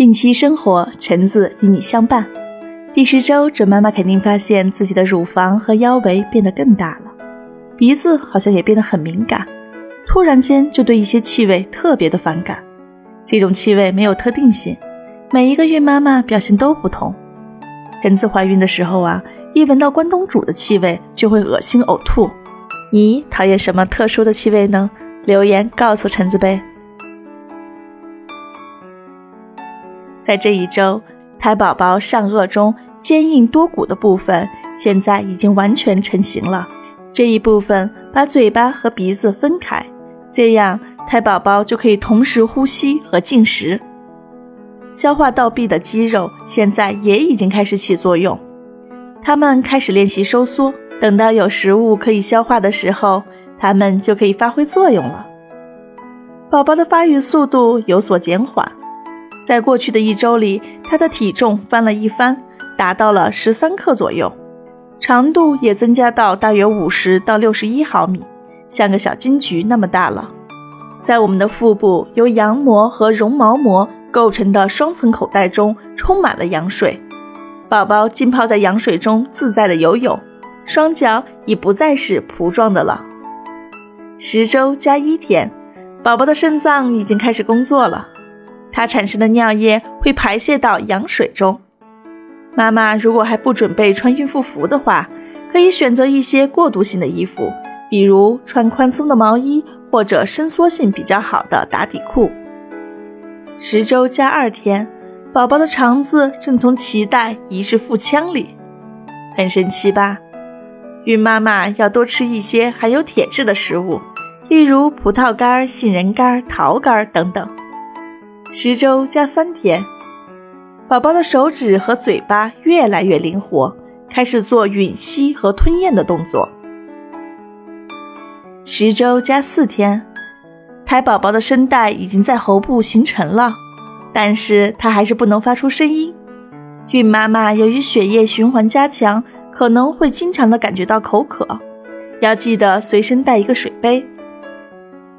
孕期生活，橙子与你相伴。第十周，准妈妈肯定发现自己的乳房和腰围变得更大了，鼻子好像也变得很敏感，突然间就对一些气味特别的反感。这种气味没有特定性，每一个孕妈妈表现都不同。橙子怀孕的时候啊，一闻到关东煮的气味就会恶心呕吐。你讨厌什么特殊的气味呢？留言告诉橙子呗。在这一周，胎宝宝上颚中坚硬多骨的部分现在已经完全成型了。这一部分把嘴巴和鼻子分开，这样胎宝宝就可以同时呼吸和进食。消化道壁的肌肉现在也已经开始起作用，它们开始练习收缩。等到有食物可以消化的时候，它们就可以发挥作用了。宝宝的发育速度有所减缓。在过去的一周里，他的体重翻了一番，达到了十三克左右，长度也增加到大约五十到六十一毫米，像个小金桔那么大了。在我们的腹部由羊膜和绒毛膜构成的双层口袋中，充满了羊水。宝宝浸泡在羊水中，自在的游泳，双脚已不再是蹼状的了。十周加一天，宝宝的肾脏已经开始工作了。它产生的尿液会排泄到羊水中。妈妈如果还不准备穿孕妇服的话，可以选择一些过渡性的衣服，比如穿宽松的毛衣或者伸缩性比较好的打底裤。十周加二天，宝宝的肠子正从脐带移至腹腔里，很神奇吧？孕妈妈要多吃一些含有铁质的食物，例如葡萄干、杏仁干、桃干等等。十周加三天，宝宝的手指和嘴巴越来越灵活，开始做吮吸和吞咽的动作。十周加四天，胎宝宝的声带已经在喉部形成了，但是它还是不能发出声音。孕妈妈由于血液循环加强，可能会经常的感觉到口渴，要记得随身带一个水杯。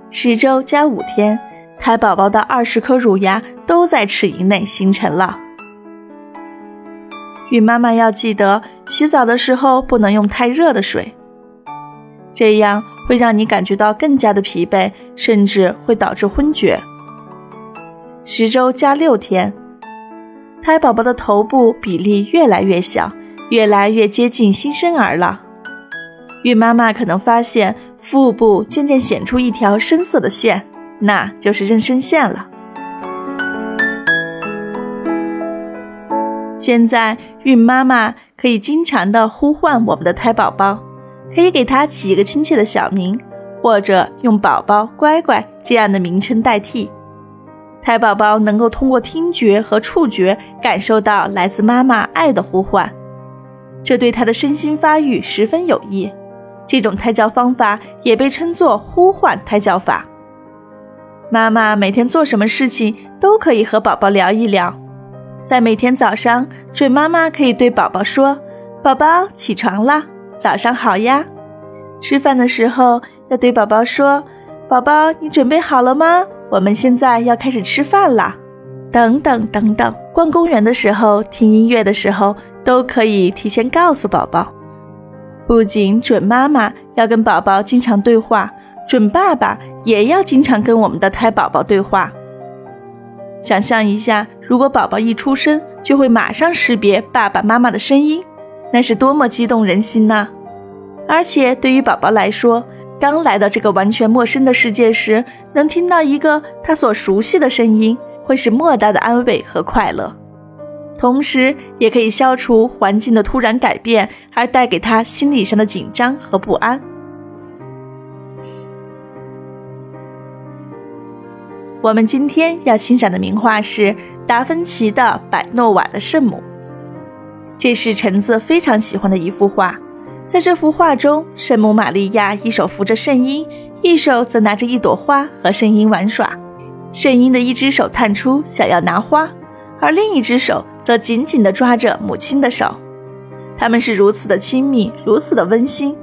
十周加五天。胎宝宝的二十颗乳牙都在齿龈内形成了。孕妈妈要记得，洗澡的时候不能用太热的水，这样会让你感觉到更加的疲惫，甚至会导致昏厥。十周加六天，胎宝宝的头部比例越来越小，越来越接近新生儿了。孕妈妈可能发现腹部渐渐显出一条深色的线。那就是妊娠线了。现在，孕妈妈可以经常的呼唤我们的胎宝宝，可以给他起一个亲切的小名，或者用“宝宝”“乖乖”这样的名称代替。胎宝宝能够通过听觉和触觉感受到来自妈妈爱的呼唤，这对他的身心发育十分有益。这种胎教方法也被称作呼唤胎教法。妈妈每天做什么事情都可以和宝宝聊一聊。在每天早上，准妈妈可以对宝宝说：“宝宝起床啦，早上好呀。”吃饭的时候要对宝宝说：“宝宝，你准备好了吗？我们现在要开始吃饭啦。”等等等等。逛公园的时候、听音乐的时候，都可以提前告诉宝宝。不仅准妈妈要跟宝宝经常对话，准爸爸。也要经常跟我们的胎宝宝对话。想象一下，如果宝宝一出生就会马上识别爸爸妈妈的声音，那是多么激动人心呐！而且对于宝宝来说，刚来到这个完全陌生的世界时，能听到一个他所熟悉的声音，会是莫大的安慰和快乐，同时也可以消除环境的突然改变而带给他心理上的紧张和不安。我们今天要欣赏的名画是达芬奇的《百诺瓦的圣母》，这是橙子非常喜欢的一幅画。在这幅画中，圣母玛利亚一手扶着圣婴，一手则拿着一朵花和圣婴玩耍。圣婴的一只手探出，想要拿花，而另一只手则紧紧地抓着母亲的手。他们是如此的亲密，如此的温馨。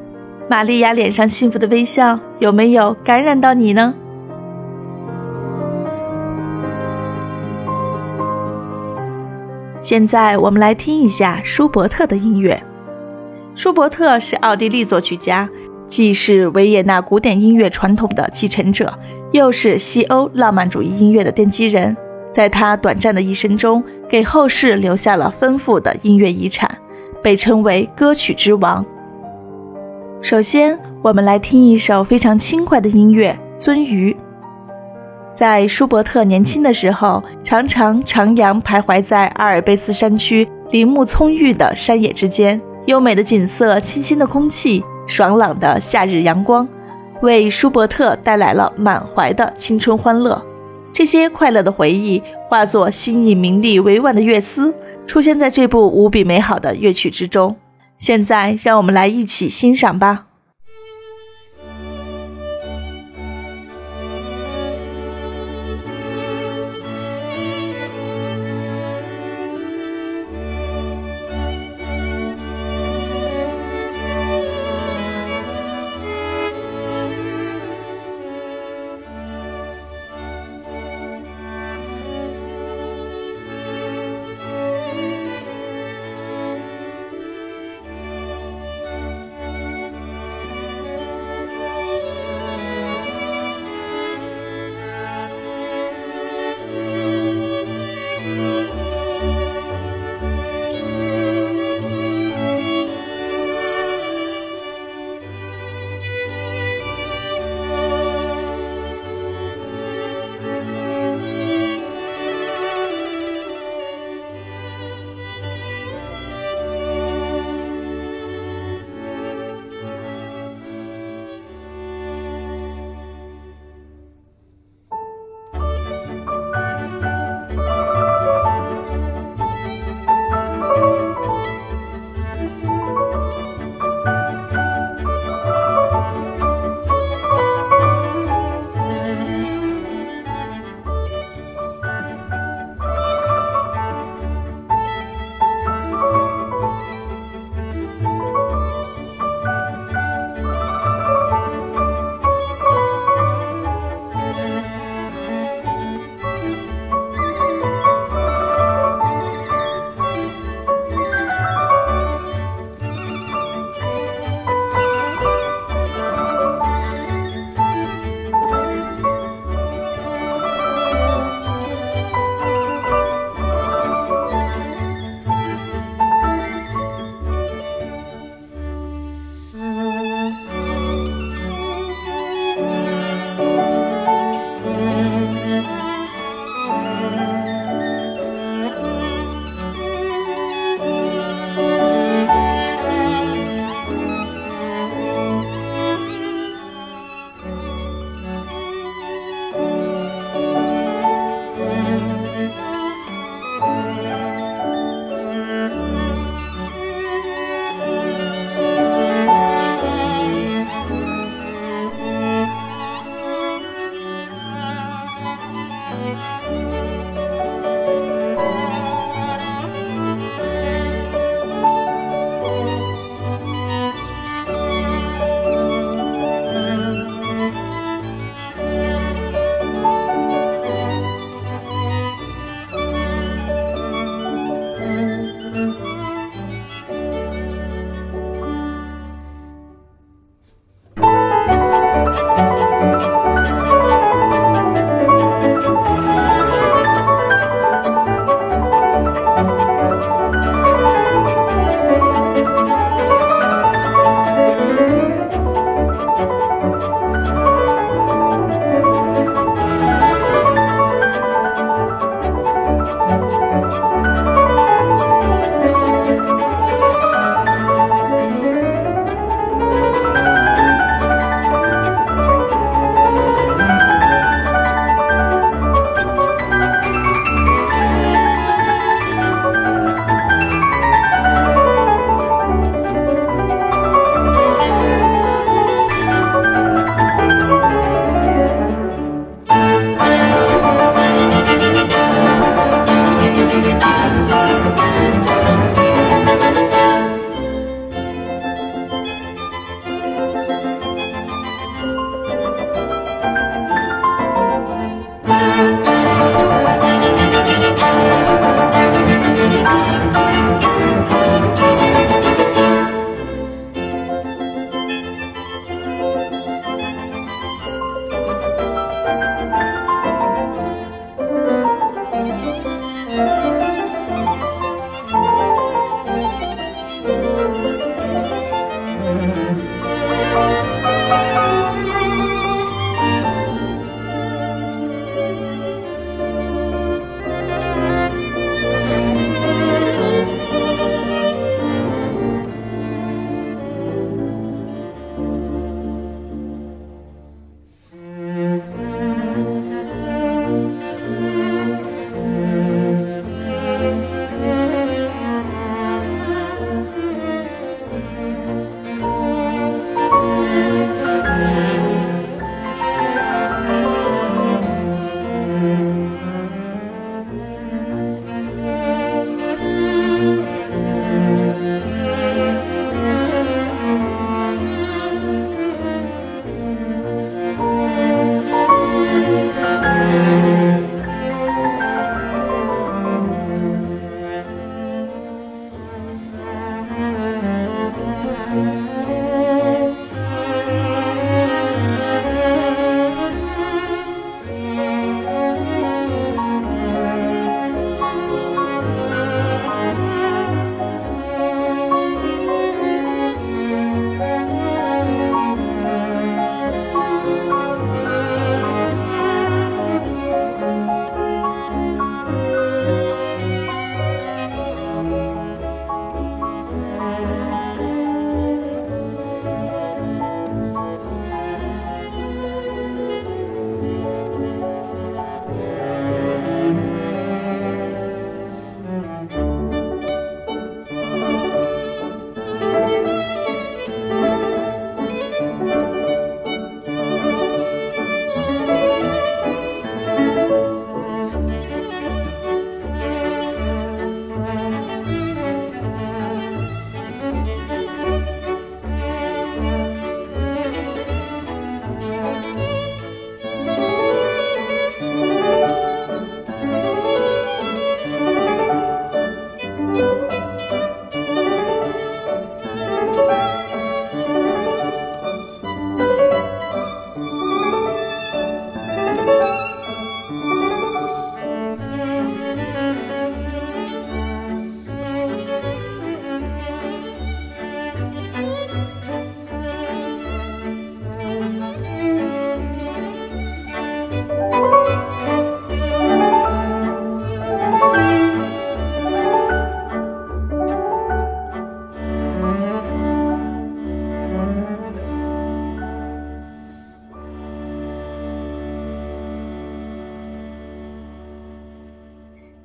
玛利亚脸上幸福的微笑，有没有感染到你呢？现在我们来听一下舒伯特的音乐。舒伯特是奥地利作曲家，既是维也纳古典音乐传统的继承者，又是西欧浪漫主义音乐的奠基人。在他短暂的一生中，给后世留下了丰富的音乐遗产，被称为歌曲之王。首先，我们来听一首非常轻快的音乐《鳟鱼》。在舒伯特年轻的时候，常常徜徉徘徊在阿尔卑斯山区林木葱郁的山野之间，优美的景色、清新的空气、爽朗的夏日阳光，为舒伯特带来了满怀的青春欢乐。这些快乐的回忆化作新颖、明丽、委婉的乐思，出现在这部无比美好的乐曲之中。现在，让我们来一起欣赏吧。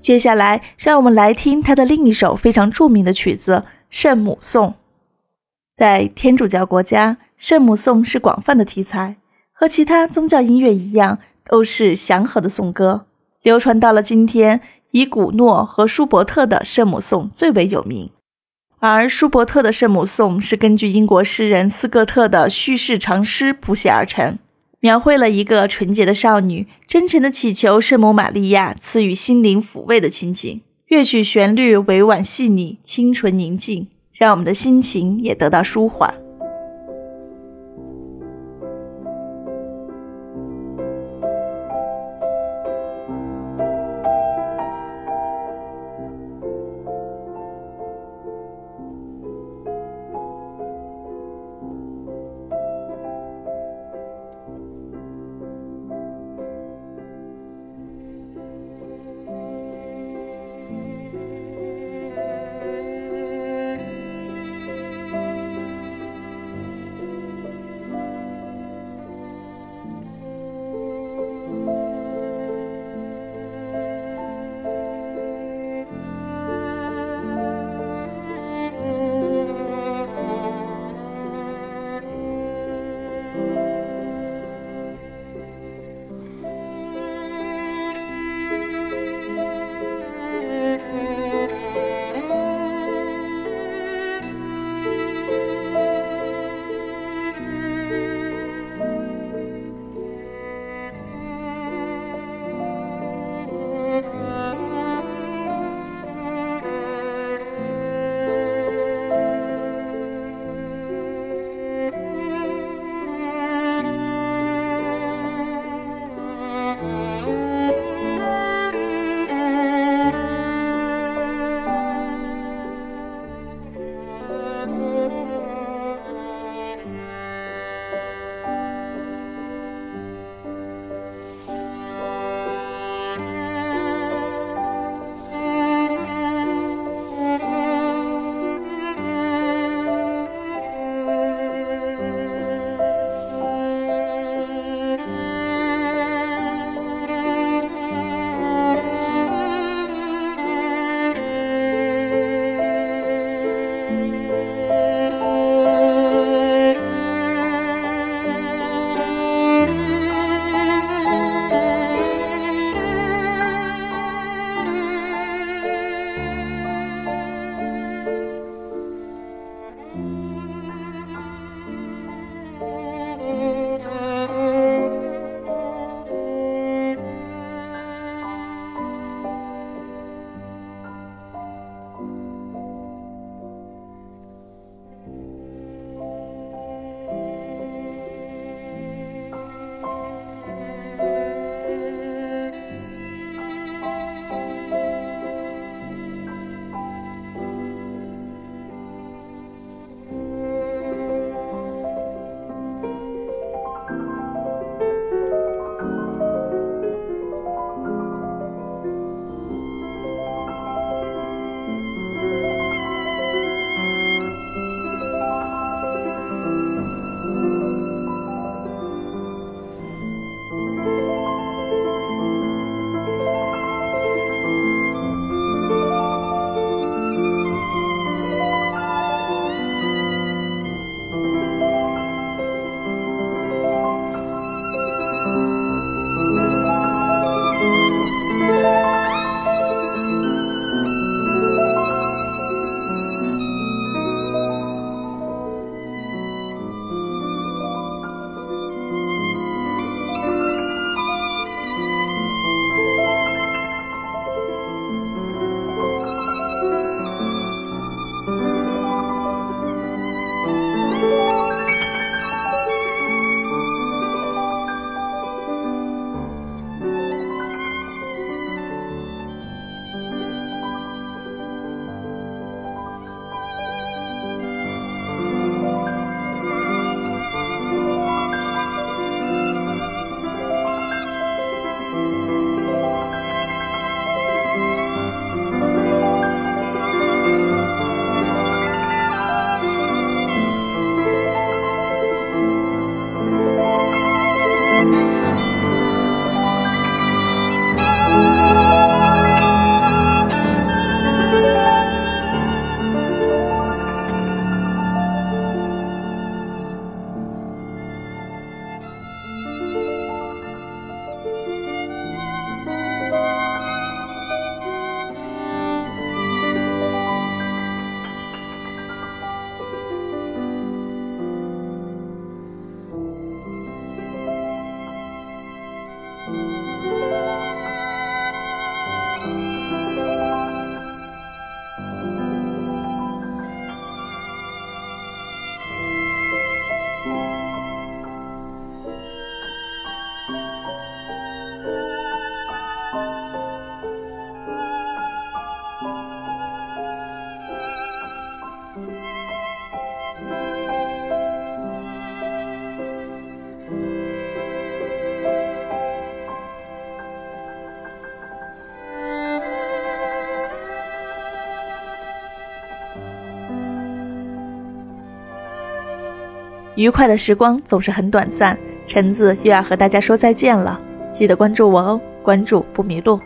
接下来，让我们来听他的另一首非常著名的曲子《圣母颂》。在天主教国家，圣母颂是广泛的题材，和其他宗教音乐一样，都是祥和的颂歌。流传到了今天，以古诺和舒伯特的圣母颂最为有名。而舒伯特的圣母颂是根据英国诗人斯科特的叙事长诗谱写而成。描绘了一个纯洁的少女真诚的祈求圣母玛利亚赐予心灵抚慰的情景，乐曲旋律委婉细腻、清纯宁静，让我们的心情也得到舒缓。愉快的时光总是很短暂，橙子又要和大家说再见了。记得关注我哦，关注不迷路。